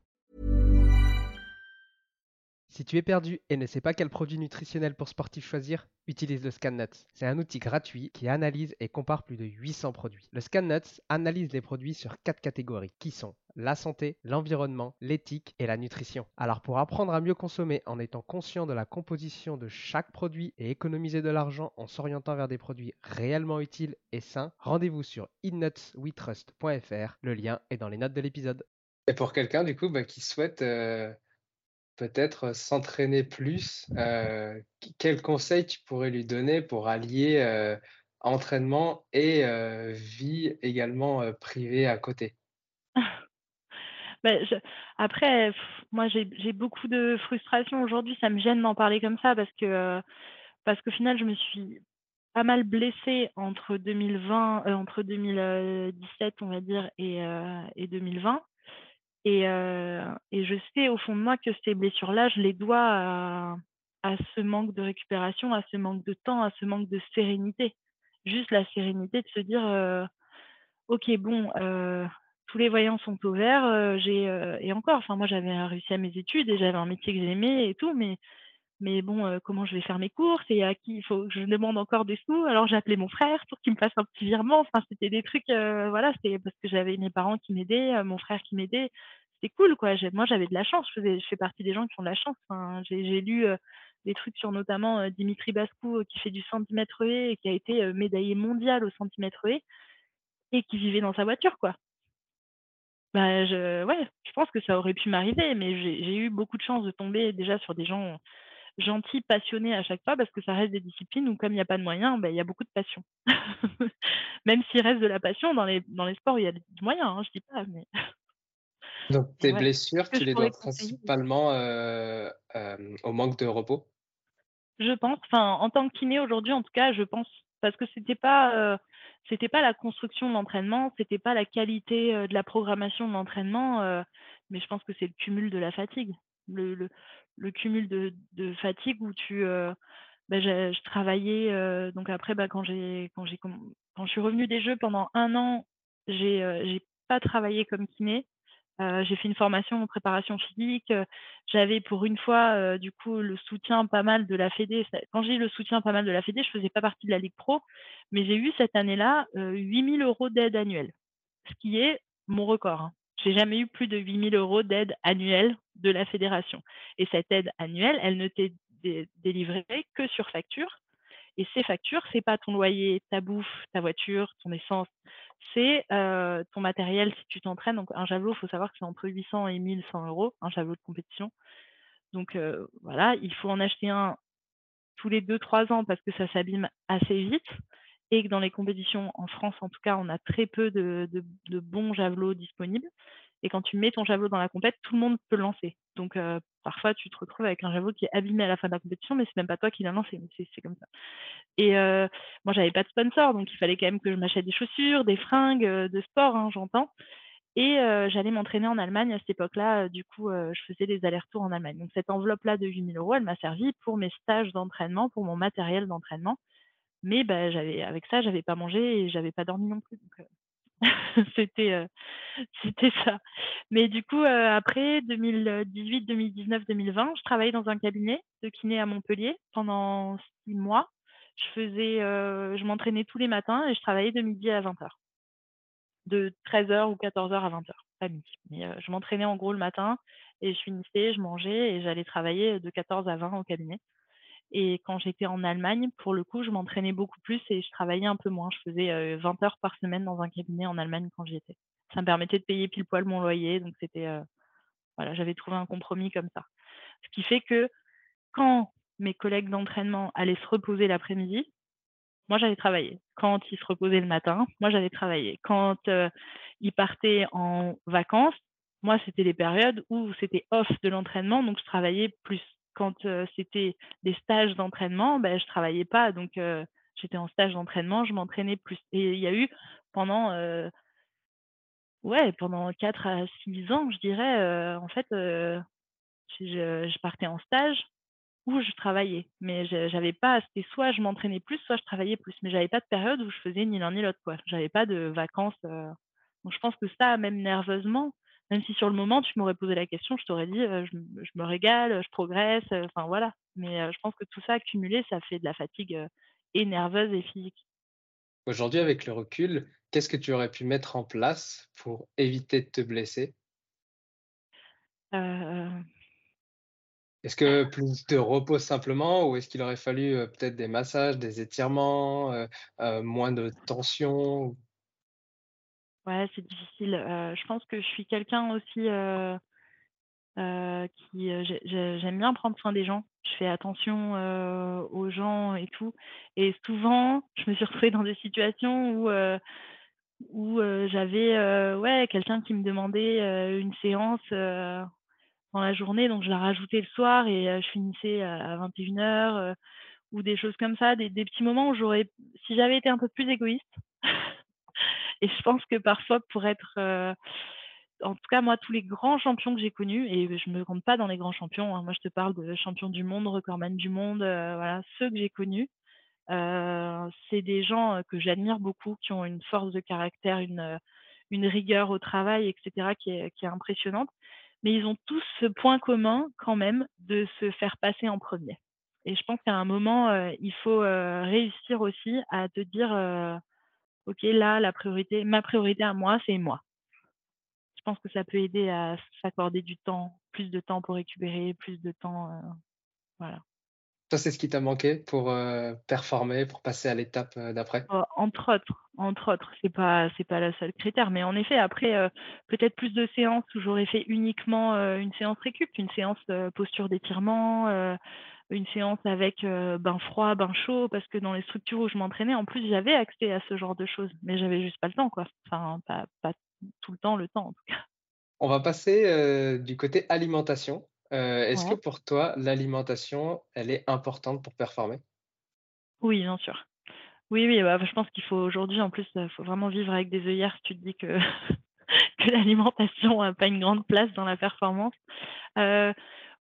S1: Si tu es perdu et ne sais pas quel produit nutritionnel pour sportif choisir, utilise le ScanNuts. C'est un outil gratuit qui analyse et compare plus de 800 produits. Le ScanNuts analyse les produits sur quatre catégories qui sont la santé, l'environnement, l'éthique et la nutrition. Alors pour apprendre à mieux consommer en étant conscient de la composition de chaque produit et économiser de l'argent en s'orientant vers des produits réellement utiles et sains, rendez-vous sur innutswetrust.fr. Le lien est dans les notes de l'épisode.
S4: Et pour quelqu'un du coup bah, qui souhaite euh, peut-être s'entraîner plus, euh, quels conseils tu pourrais lui donner pour allier euh, entraînement et euh, vie également privée à côté?
S3: Bah, Après, moi j'ai beaucoup de frustration aujourd'hui, ça me gêne d'en parler comme ça parce que parce qu'au final je me suis pas mal blessée entre 2020, entre 2017 on va dire et 2020. Et, et je sais au fond de moi que ces blessures-là, je les dois à, ce manque de récupération, à ce manque de temps, à ce manque de sérénité. Juste la sérénité de se dire, ok, bon, tous les voyants sont au vert, j'ai et encore, enfin moi j'avais réussi à mes études et j'avais un métier que j'aimais et tout, mais mais bon, comment je vais faire mes courses et à qui il faut que je demande encore des sous. Alors j'ai appelé mon frère pour qu'il me fasse un petit virement. Enfin, c'était des trucs, voilà, c'était parce que j'avais mes parents qui m'aidaient, mon frère qui m'aidait. C'était cool, quoi. Moi, j'avais de la chance. Je, faisais, je fais partie des gens qui ont de la chance. j'ai lu des trucs sur notamment Dimitri Bascou qui fait du centimètre et qui a été médaillé mondial au centimètre et et qui vivait dans sa voiture, quoi. Bah, je, ouais, je pense que ça aurait pu m'arriver, mais j'ai eu beaucoup de chance de tomber déjà sur des gens gentils, passionnés à chaque fois, parce que ça reste des disciplines où comme il n'y a pas de moyens, bah, il y a beaucoup de passion. Même s'il reste de la passion, dans les, dans les sports, il y a du moyen, hein, je dis pas, mais...
S4: Donc tes blessures, tu les dois principalement au manque de repos?
S3: Je pense, enfin, en tant que kiné aujourd'hui, en tout cas, je pense, parce que c'était pas, c'était pas la construction de l'entraînement, c'était pas la qualité de la programmation de l'entraînement, mais je pense que c'est le cumul de la fatigue. Le, le, le cumul de, fatigue où tu. Bah, je, travaillais, donc après, bah, quand, j'ai, quand, j'ai, quand je suis revenue des Jeux pendant un an, j'ai, j'ai pas travaillé comme kiné. j'ai fait une formation en préparation physique. j'avais pour une fois, du coup, le soutien pas mal de la Fédé. Quand j'ai eu le soutien pas mal de la Fédé, je faisais pas partie de la Ligue Pro, mais j'ai eu cette année-là 8000 euros d'aide annuelle, ce qui est mon record. Hein. J'ai jamais eu plus de 8000 euros d'aide annuelle de la fédération. Et cette aide annuelle, elle ne t'est délivrée que sur facture. Et ces factures, c'est pas ton loyer, ta bouffe, ta voiture, ton essence, c'est ton matériel si tu t'entraînes. Donc un javelot, il faut savoir que c'est entre 800 et 1100 euros, un javelot de compétition. Donc voilà, il faut en acheter un tous les 2-3 ans parce que ça s'abîme assez vite et que dans les compétitions en France, en tout cas, on a très peu de, bons javelots disponibles. Et quand tu mets ton javelot dans la compète, tout le monde peut le lancer. Donc parfois, tu te retrouves avec un javelot qui est abîmé à la fin de la compétition, mais c'est même pas toi qui l'as lancé. C'est comme ça. Et moi, j'avais pas de sponsor, donc il fallait quand même que je m'achète des chaussures, des fringues de sport, hein, j'entends. Et j'allais m'entraîner en Allemagne à cette époque-là. du coup, je faisais des allers-retours en Allemagne. Donc cette enveloppe-là de 8000 euros, elle m'a servi pour mes stages d'entraînement, pour mon matériel d'entraînement. Mais bah, j'avais avec ça, j'avais pas mangé et j'avais pas dormi non plus, donc c'était, heu, c'était ça. Mais du coup, heu, après 2018-2019-2020, je travaillais dans un cabinet de kiné à Montpellier pendant 6 mois. Je faisais, je m'entraînais tous les matins et je travaillais de midi à 20:00. De 13:00 ou 14:00 à 20:00, pas midi. Mais, je m'entraînais en gros le matin et je finissais, je mangeais et j'allais travailler de 14 à 20 au cabinet. Et quand j'étais en Allemagne, pour le coup, je m'entraînais beaucoup plus et je travaillais un peu moins. Je faisais, heu, 20 heures par semaine dans un cabinet en Allemagne quand j'y étais. Ça me permettait de payer pile poil mon loyer, donc c'était, voilà, j'avais trouvé un compromis comme ça. Ce qui fait que quand mes collègues d'entraînement allaient se reposer l'après-midi, moi j'allais travailler. Quand ils se reposaient le matin, moi j'allais travailler. Quand, ils partaient en vacances, moi c'était les périodes où c'était off de l'entraînement, donc je travaillais plus. Quand, c'était des stages d'entraînement, bah, je travaillais pas, donc j'étais en stage d'entraînement, je m'entraînais plus. Et il y a eu pendant, ouais, pendant 4 à 6 ans, je dirais, en fait, je partais en stage ou je travaillais. Mais j'avais pas c'était soit je m'entraînais plus, soit je travaillais plus. Mais j'avais pas de période où je faisais ni l'un ni l'autre, quoi. J'avais pas de vacances, donc je pense que ça, même nerveusement, même si sur le moment tu m'aurais posé la question, je t'aurais dit, «Je me je me régale, je progresse», enfin voilà. Mais, je pense que tout ça cumulé, ça fait de la fatigue, et nerveuse et physique.
S4: Aujourd'hui, avec le recul, qu'est-ce que tu aurais pu mettre en place pour éviter de te blesser?
S3: Heu
S4: Est-ce que plus de repos simplement ou est-ce qu'il aurait fallu, peut-être des massages, des étirements, moins de tension?
S3: Ouais, c'est difficile, je pense que je suis quelqu'un aussi, qui, j'aime bien prendre soin des gens. Je fais attention, aux gens et tout. Et souvent, je me suis retrouvée dans des situations où, où, j'avais, ouais, quelqu'un qui me demandait, une séance, dans la journée, donc je la rajoutais le soir et je finissais à 21:00, heu, ou des choses comme ça, des petits moments où j'aurais si j'avais été un peu plus égoïste et je pense que parfois pour être, heu en tout cas moi tous les grands champions que j'ai connus et je me compte pas dans les grands champions, hein, moi je te parle de champions du monde, recordman du monde, heu, voilà, ceux que j'ai connus, heu, c'est des gens, que j'admire beaucoup, qui ont une force de caractère, une, rigueur au travail et cetera qui est impressionnante. Mais ils ont tous ce point commun quand même de se faire passer en 1er et je pense qu'à un moment, il faut, réussir aussi à te dire, «OK, là, la priorité ma priorité à moi, c'est moi». Je pense que ça peut aider à s'accorder du temps, plus de temps pour récupérer, plus de temps, heu, voilà.
S4: Toi, c'est ce qui t'a manqué pour, heu, performer, pour passer à l'étape, heu, d'après?
S3: Heu, entre autres entre autres, c'est pas c'est pas le seul critère, mais en effet après, peut-être plus de séances où j'aurais fait uniquement, une séance récup, une séance, posture d'étirement, une séance avec, heu, bain froid, bain chaud, parce que dans les structures où je m'entraînais, en plus, j'avais accès à ce genre de choses, mais j'avais juste pas le temps, quoi. Enfin, pas pas tout le temps, le temps, en tout cas.
S4: On va passer, heu, du côté alimentation. Heu, est-ce que pour toi, l'alimentation, elle est importante pour performer?
S3: Oui, bien sûr. Oui, oui, bah, je pense qu'il faut aujourd'hui, en plus, heu, faut vraiment vivre avec des œillères si tu te dis que que l'alimentation a pas une grande place dans la performance.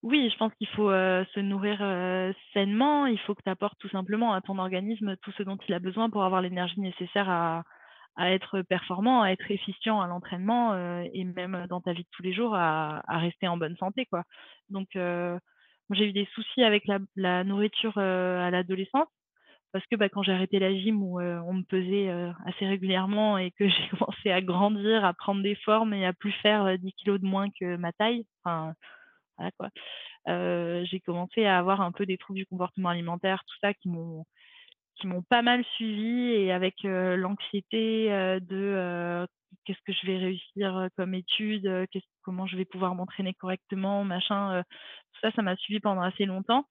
S3: Oui, je pense qu'il faut, heu, se nourrir, heu, sainement. Il faut que tu apportes tout simplement à ton organisme tout ce dont il a besoin pour avoir l'énergie nécessaire à être performant, à être efficient à l'entraînement, heu et même dans ta vie de tous les jours à rester en bonne santé, quoi. Donc j'ai eu des soucis avec la nourriture, à l'adolescence parce que, bah, quand j'ai arrêté la gym où, on me pesait, assez régulièrement et que j'ai commencé à grandir, à prendre des formes et à plus faire, heu, 10 kilogrammes de moins que ma taille, voilà, quoi. Heu, j'ai commencé à avoir un peu des troubles du comportement alimentaire, tout ça, qui m'ont qui m'ont pas mal suivie et avec, l'anxiété, de, «Qu'est-ce que je vais réussir, comme qu'est-ce comment je vais pouvoir m'entraîner correctement?» machin, tout ça, ça m'a suivie pendant assez longtemps.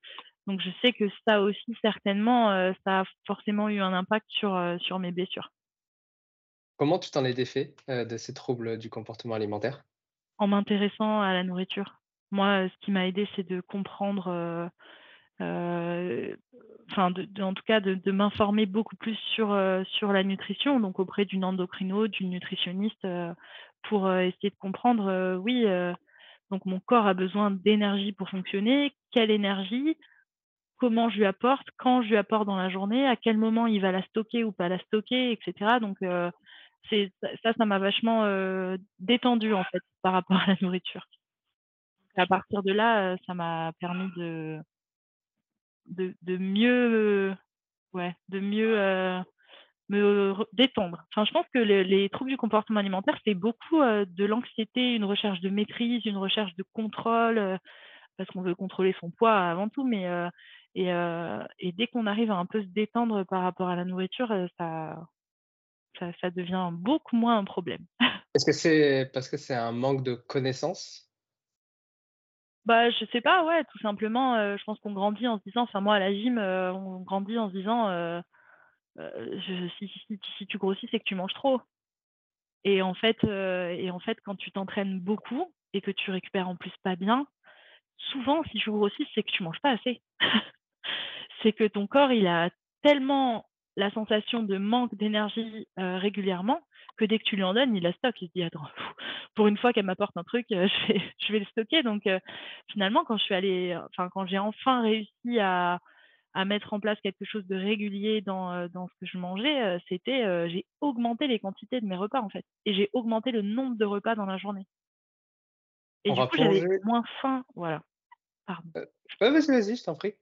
S3: Donc je sais que ça aussi certainement, ça a forcément eu un impact sur, sur mes blessures.
S4: Comment tu t'en es défait, de ces troubles du comportement alimentaire?
S3: En m'intéressant à la nourriture. Moi, ce qui m'a aidée, c'est de comprendre, heu heu, enfin en tout cas de m'informer beaucoup plus sur, heu, sur la nutrition, donc auprès d'une endocrino, d'une nutritionniste, pour, essayer de comprendre, oui, donc mon corps a besoin d'énergie pour fonctionner. Quelle énergie? comment je lui apporte, quand je lui apporte dans la journée, à quel moment il va la stocker ou pas la stocker, etc. Donc, c'est ça, ça m'a vachement, détendue, en fait, par rapport à la nourriture. À partir de là, ça m'a permis de de mieux, ouais, de mieux, me détendre. Enfin, je pense que les troubles du comportement alimentaire, c'est beaucoup, de l'anxiété, une recherche de maîtrise, une recherche de contrôle, parce qu'on veut contrôler son poids avant tout, mais et dès qu'on arrive à un peu se détendre par rapport à la nourriture, ça ça ça devient beaucoup moins un problème.
S4: Est-ce que c'est parce que c'est un manque de connaissances?
S3: Bah, je sais pas, ouais, tout simplement, je pense qu'on grandit en se disant enfin moi à la gym, on grandit en se disant, si tu grossis, c'est que tu manges trop et en fait, et en fait, quand tu t'entraînes beaucoup et que tu récupères en plus pas bien, souvent si tu grossis, c'est que tu manges pas assez. C'est que ton corps, il a tellement la sensation de manque d'énergie, heu, régulièrement que dès que tu lui en donnes, il la stocke. Il se dit: «Attends, pour une fois qu'elle m'apporte un truc, heu, je vais je vais le stocker». Donc heu, finalement, quand je suis allée enfin, quand j'ai enfin réussi à à mettre en place quelque chose de régulier dans, dans ce que je mangeais, c'était, j'ai augmenté les quantités de mes repas, en fait et j'ai augmenté le nombre de repas dans la journée. Et
S4: On
S3: du coup, j'avais moins faim, voilà. Pardon.
S4: vas-y, vas-y, je t'en prie.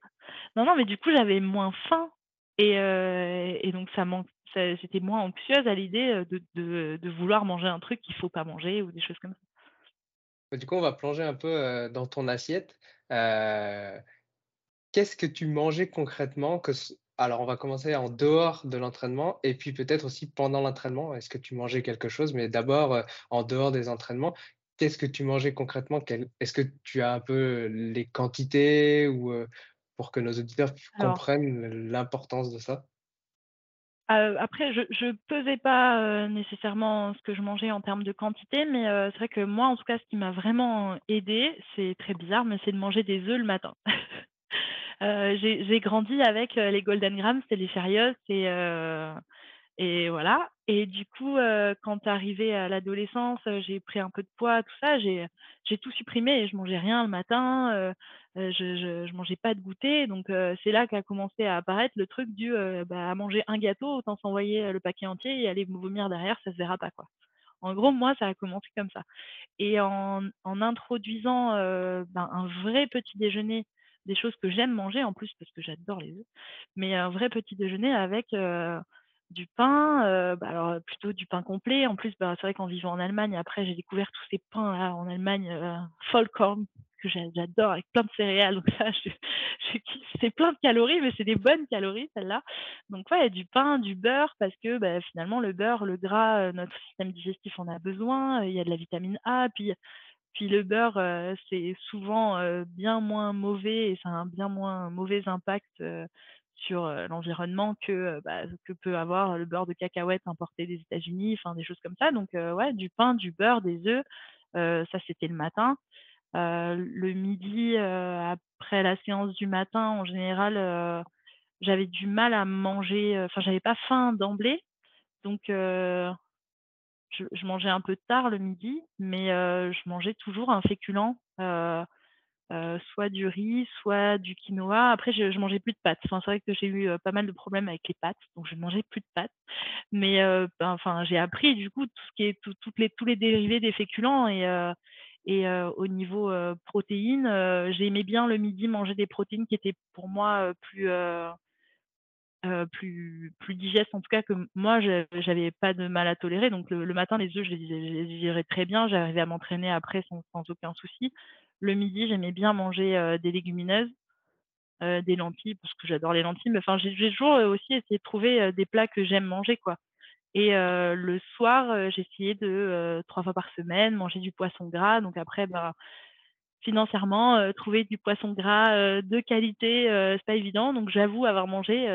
S3: Non, non, mais du coup, j'avais moins faim et heu et donc ça manq ça j'étais moins anxieuse à l'idée, heu, de de vouloir manger un truc qu'il faut pas manger ou des choses comme ça.
S4: Bah, du coup, on va plonger un peu, heu, dans ton assiette. Qu'est-ce que tu mangeais concrètement que alors on va commencer en dehors de l'entraînement et puis peut-être aussi pendant l'entraînement. Est-ce que tu mangeais quelque chose? Mais d'abord, en dehors des entraînements, qu'est-ce que tu mangeais concrètement? Est-ce que tu as un peu les quantités ou, pour que nos auditeurs
S3: Alors
S4: comprennent l'importance de ça?
S3: Heu, après je je pesais pas, heu, nécessairement ce que je mangeais en termes de quantité, mais heu, c'est vrai que moi, en tout cas, ce qui m'a vraiment aidée, c'est très bizarre, mais c'est de manger des œufs le matin. J'ai grandi avec, les Golden Graham, c'est les Cheerios et voilà et du coup, quand arrivé à l'adolescence, j'ai pris un peu de poids, tout ça, j'ai tout supprimé et je mangeais rien le matin, je je je mangeais pas de goûter donc c'est là qu'a commencé à apparaître le truc du, bah, à manger un gâteau, autant s'envoyer, le paquet entier et aller vomir derrière, ça se verra pas, quoi. En gros, moi, ça a commencé comme ça et en introduisant, ben, un vrai petit déjeuner, des choses que j'aime manger en plus parce que j'adore les œufs, mais un vrai petit déjeuner avec, du pain, bah, alors plutôt du pain complet. En plus, bah, c'est vrai qu'en vivant en Allemagne, après, j'ai découvert tous ces pains-là en Allemagne, heu, Vollkorn que j'a j'adore avec plein de céréales, donc ça. C'est plein de calories, mais c'est des bonnes calories, celles-là. Donc ouais, du pain, du beurre parce que, bah, finalement, le beurre, le gras, heu, notre système digestif en a besoin, il y a de la vitamine A, puis puis le beurre, heu, c'est souvent, bien moins mauvais et ça a un bien moins mauvais impact, sur, l'environnement que, bah, que peut avoir le beurre de cacahuète importé des États-Unis, enfin des choses comme ça. Donc ouais, du pain, du beurre, des œufs, ça c'était le matin. Le midi, après la séance du matin, en général, j'avais du mal à manger, enfin j'avais pas faim d'emblée, donc je mangeais un peu tard le midi, mais je mangeais toujours un féculent, soit du riz, soit du quinoa. Après je je mangeais plus de pâtes. Enfin, c'est vrai que j'ai eu, pas mal de problèmes avec les pâtes, donc je ne mangeais plus de pâtes. Mais ben, enfin, j'ai appris du coup tout ce qui est les tous les dérivés des féculents et et au niveau, protéines, j'aimais bien le midi manger des protéines qui étaient pour moi, plus, plus plus digestes, en tout cas que moi j'avais pas de mal à tolérer. Donc le matin, les œufs, je les digérais très bien, j'arrivais à m'entraîner après sans aucun souci. Le midi, j'aimais bien manger, des légumineuses, des lentilles parce que j'adore les lentilles, mais enfin j'ai toujours, aussi essayé de trouver, des plats que j'aime manger, quoi. Et le soir, j'essayais de, 3 fois par semaine, manger du poisson gras. Donc après, ben, financièrement, trouver du poisson gras, de qualité, c'est pas évident. Donc j'avoue avoir mangé,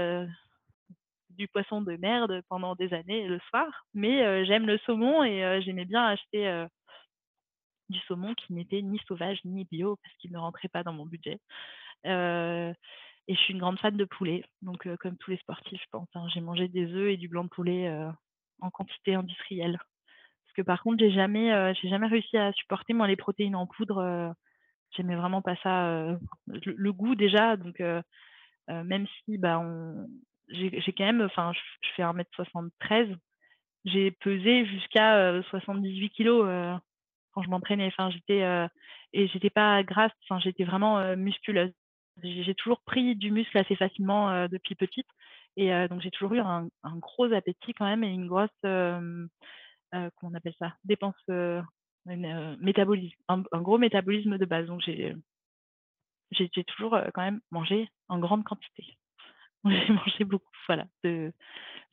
S3: du poisson de merde pendant des années le soir. Mais j'aime le saumon et j'aimais bien acheter, du saumon qui n'était ni sauvage ni bio parce qu'il ne rentrait pas dans mon budget. Et je suis une grande fan de poulet, donc comme tous les sportifs, je pense, hein. J'ai mangé des œufs et du blanc de poulet, en quantité industrielle. Parce que par contre, j'ai jamais, j'ai jamais réussi à supporter moi les protéines en poudre, heu, j'aimais vraiment pas ça, heu, le goût déjà donc heu même si, bah, on j'ai quand même enfin, je fais 1 m 73, j'ai pesé jusqu'à, 78 kilos, quand je m'entraînais. Enfin, j'étais, et j'étais pas grasse, j'étais vraiment, musculeuse. J'ai toujours pris du muscle assez facilement, depuis petite et donc j'ai toujours eu un gros appétit quand même et une grosse, comment on appelle ça? Dépense, métabolisme, un gros métabolisme de base. Donc j'ai toujours, quand même mangé en grande quantité. J'ai mangé beaucoup, voilà, de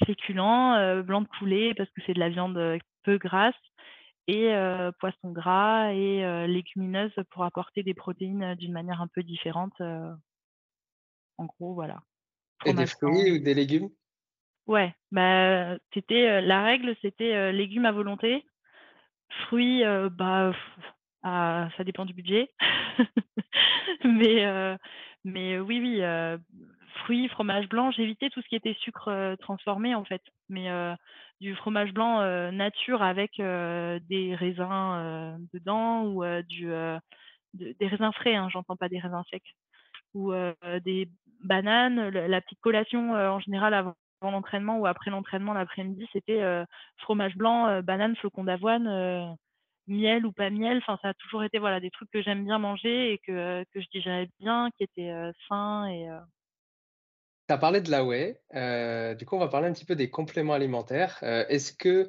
S3: féculents, heu, blanc de poulet parce que c'est de la viande, peu grasse et poisson gras et légumineuses pour apporter des protéines, d'une manière un peu différente, en gros, voilà.
S4: Et des fruits ou des légumes?
S3: Ouais, bah, c'était, la règle, c'était, légumes à volonté. Fruits, bah, ah, ça dépend du budget. Mais mais oui, oui, fruits, fromage blanc, j'évitais tout ce qui était sucre, transformé, en fait. Mais du fromage blanc, nature avec, des raisins, dedans ou du, de des raisins frais, hein, j'entends pas des raisins secs ou des bananes. Le la petite collation, en général avant l'entraînement ou après l'entraînement l'après-midi, c'était, fromage blanc, banane, flocons d'avoine, miel ou pas miel. Enfin, ça a toujours été, voilà, des trucs que j'aime bien manger et que que je digérais bien, qui étaient, sains et
S4: Tu as parlé de la whey, du coup, on va parler un petit peu des compléments alimentaires. Est-ce que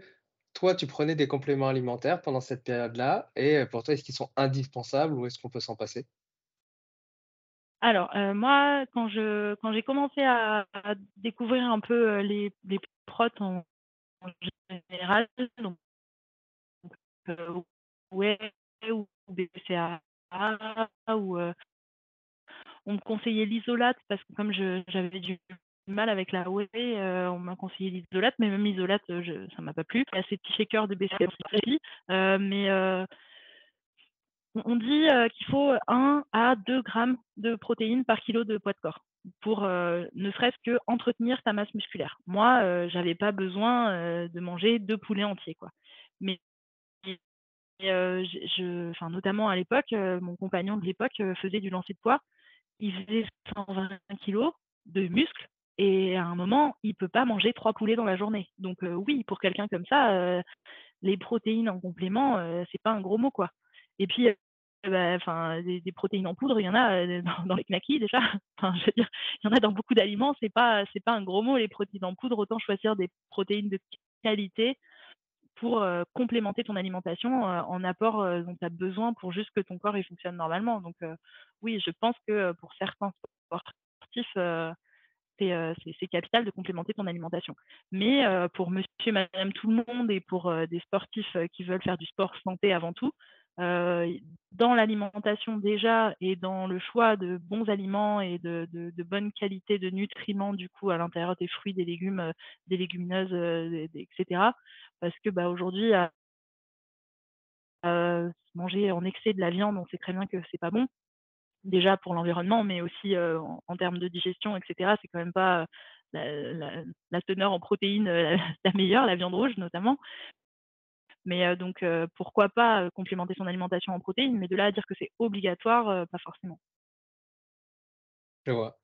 S4: toi, tu prenais des compléments alimentaires pendant cette période-là? Et pour toi, est-ce qu'ils sont indispensables ou est-ce qu'on peut s'en passer?
S3: Alors, heu, moi, quand je quand j'ai commencé à découvrir un peu, heu, les les prods en général, donc whey ou BCAA ou heu on me conseillait l'isolate parce que comme j'avais du mal avec la whey, heu, on m'a conseillé l'isolate, mais même l'isolate, ça m'a pas plu. Il y a ces petits shakers de BCAA aussi, mais on dit, heu, qu'il faut 1 à 2 grammes de protéines par kilo de poids de corps pour, heu, ne serait-ce qu'entretenir ta masse musculaire. Moi, heu, j'avais pas besoin, de manger 2 poulets entiers, quoi. Mais je enfin, notamment à l'époque, mon compagnon de l'époque, faisait du lancer de poids. Il faisait 120 kilogrammes de muscles et à un moment, il peut pas manger 3 poulets dans la journée. Donc oui, pour quelqu'un comme ça, les protéines en complément, c'est pas un gros mot, quoi. Et puis, bah, des protéines en poudre, il y en a, dans les knackis déjà. Je veux dire, il y en a dans beaucoup d'aliments, c'est pas c'est pas un gros mot les protéines en poudre. Autant choisir des protéines de qualité pour, complémenter ton alimentation, en apport, dont tu as besoin pour juste que ton corps, fonctionne normalement. Donc oui, je pense que, pour certains sportifs, c'est, capital de complémenter ton alimentation. Mais pour monsieur madame tout le monde et pour, des sportifs, qui veulent faire du sport santé avant tout, dans l'alimentation déjà et dans le choix de bons aliments et de de de bonne qualité de nutriments, du coup, à l'intérieur des fruits, des légumes, des légumineuses, heu, des des et cetera. Parce que, bah, aujourd'hui, manger en excès de la viande, on sait très bien que c'est pas bon. Déjà pour l'environnement, mais aussi, en termes de digestion et cetera. C'est quand même pas, la teneur en protéines, la meilleure, la viande rouge notamment. Mais donc pourquoi pas, complémenter son alimentation en protéines, mais de là à dire que c'est obligatoire, pas forcément.
S4: Je vois.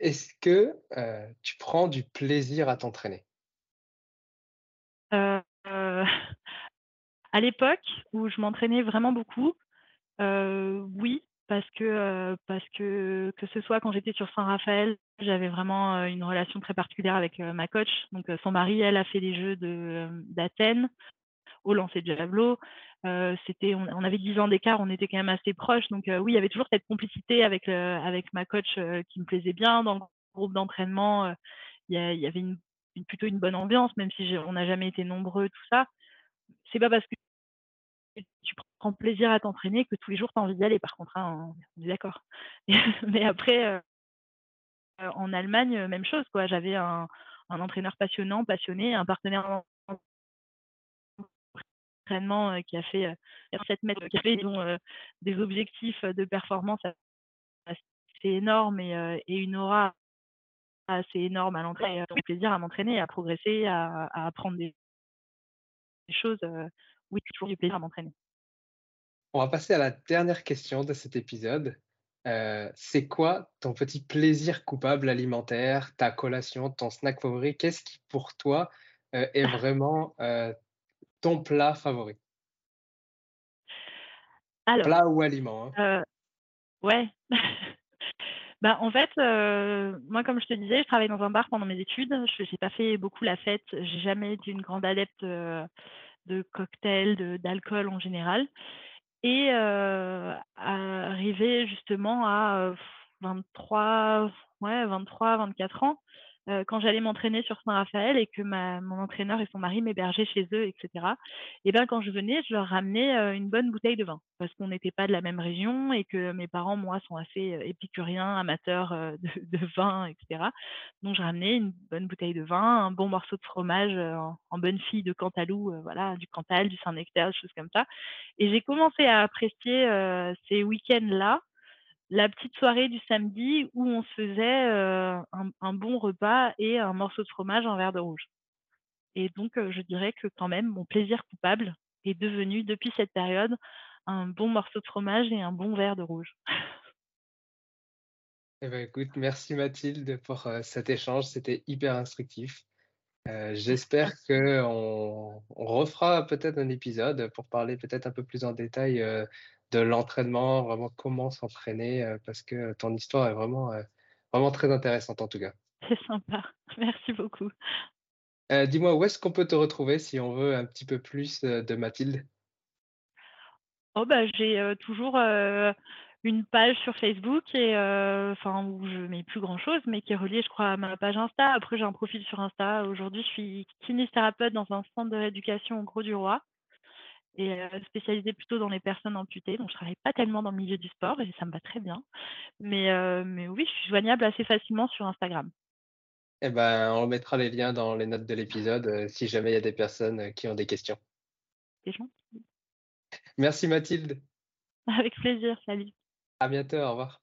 S4: Est-ce que, tu prends du plaisir à t'entraîner?
S3: À l'époque où je m'entraînais vraiment beaucoup, oui, parce que, parce que, que ce soit quand j'étais sur Saint-Raphaël, j'avais vraiment, une relation très particulière avec, ma coach. Donc son mari, elle, a fait les Jeux d'Athènes lancer de javelot. Heu, c'était on avait 10 ans d'écart, on était quand même assez proches. Donc heu, oui, il y avait toujours cette complicité avec, heu, avec ma coach, qui me plaisait bien. Dans le groupe d'entraînement, il y avait une plutôt une bonne ambiance, même si on n'a jamais été nombreux, tout ça. C'est pas parce que tu prends plaisir à t'entraîner que tous les jours tu as envie d'y aller par contre, hein, on est d'accord. Mais après, en Allemagne, même chose quoi. J'avais un un entraîneur passionnant, passionné, un partenaire d'en entraînement, heu, qui a fait, heu, 7 mètres, fait disons, heu, des objectifs, de performance assez énormes et et une aura assez énorme à l'entraînement et plaisir à m'entraîner, à progresser, à à apprendre des des choses, oui, toujours du plaisir à m'entraîner.
S4: On va passer à la dernière question de cet épisode. euh, c'est quoi ton petit plaisir coupable alimentaire, ta collation, ton snack favori? Qu'est-ce qui pour toi, heu, est vraiment, heu, ton plat favori?
S3: Alors,
S4: Plat ou aliment, hein?
S3: heu, ouais. Bah, en fait, heu, moi, comme je te disais, je travaille dans un bar pendant mes études. Je j'ai pas fait beaucoup la fête. J'ai jamais été une grande adepte, heu, de cocktails, d'alcool en général et heu, arrivée justement à, heu, 23, ouais, 23-24 ans, heu, quand j'allais m'entraîner sur Saint-Raphaël et que ma mon entraîneur et son mari m'hébergeaient chez eux et cetera et ben, quand je venais, je leur ramenais, heu, une bonne bouteille de vin parce qu'on n'était pas de la même région et que mes parents, moi, sont assez, heu, épicuriens, amateurs, de de vin et cetera. Donc je ramenais une bonne bouteille de vin, un bon morceau de fromage, en en bonne fille de Cantalou, voilà, du Cantal, du Saint-Nectaire, choses comme ça et j'ai commencé à apprécier, ces week-ends-là, la petite soirée du samedi où on se faisait, heu, un un bon repas et un morceau de fromage, un verre de rouge et donc heu, je dirais que quand même mon plaisir coupable est devenu depuis cette période, un bon morceau de fromage et un bon verre de rouge.
S4: Eh ben, écoute, merci Mathilde pour, heu, cet échange, c'était hyper instructif. J'espère qu'on on refera peut-être un épisode pour parler peut-être un peu plus en détail, de l'entraînement, vraiment comment s'entraîner, heu, parce que ton histoire est vraiment, heu, vraiment très intéressante en tout cas.
S3: C'est sympa. Merci beaucoup.
S4: Heu, dis-moi où est-ce qu'on peut te retrouver si on veut un petit peu plus, de Mathilde?
S3: Oh bah, j'ai, toujours, une page sur Facebook et enfin où je mets plus grand chose, mais qui est reliée, je crois, à ma page Insta. Après, j'ai un profil sur Insta. Aujourd'hui, je suis kinésithérapeute dans un centre de rééducation au Grau-du-Roi et heu, spécialisée plutôt dans les personnes amputées, donc je travaille pas tellement dans le milieu du sport et ça me va très bien. Mais mais oui, je suis joignable assez facilement sur Instagram.
S4: Eh ben, on mettra les liens dans les notes de l'épisode, heu, si jamais il y a des personnes, qui ont des questions.
S3: C'est gentil.
S4: Merci Mathilde,
S3: Avec plaisir, salut.
S4: à bientôt, au revoir.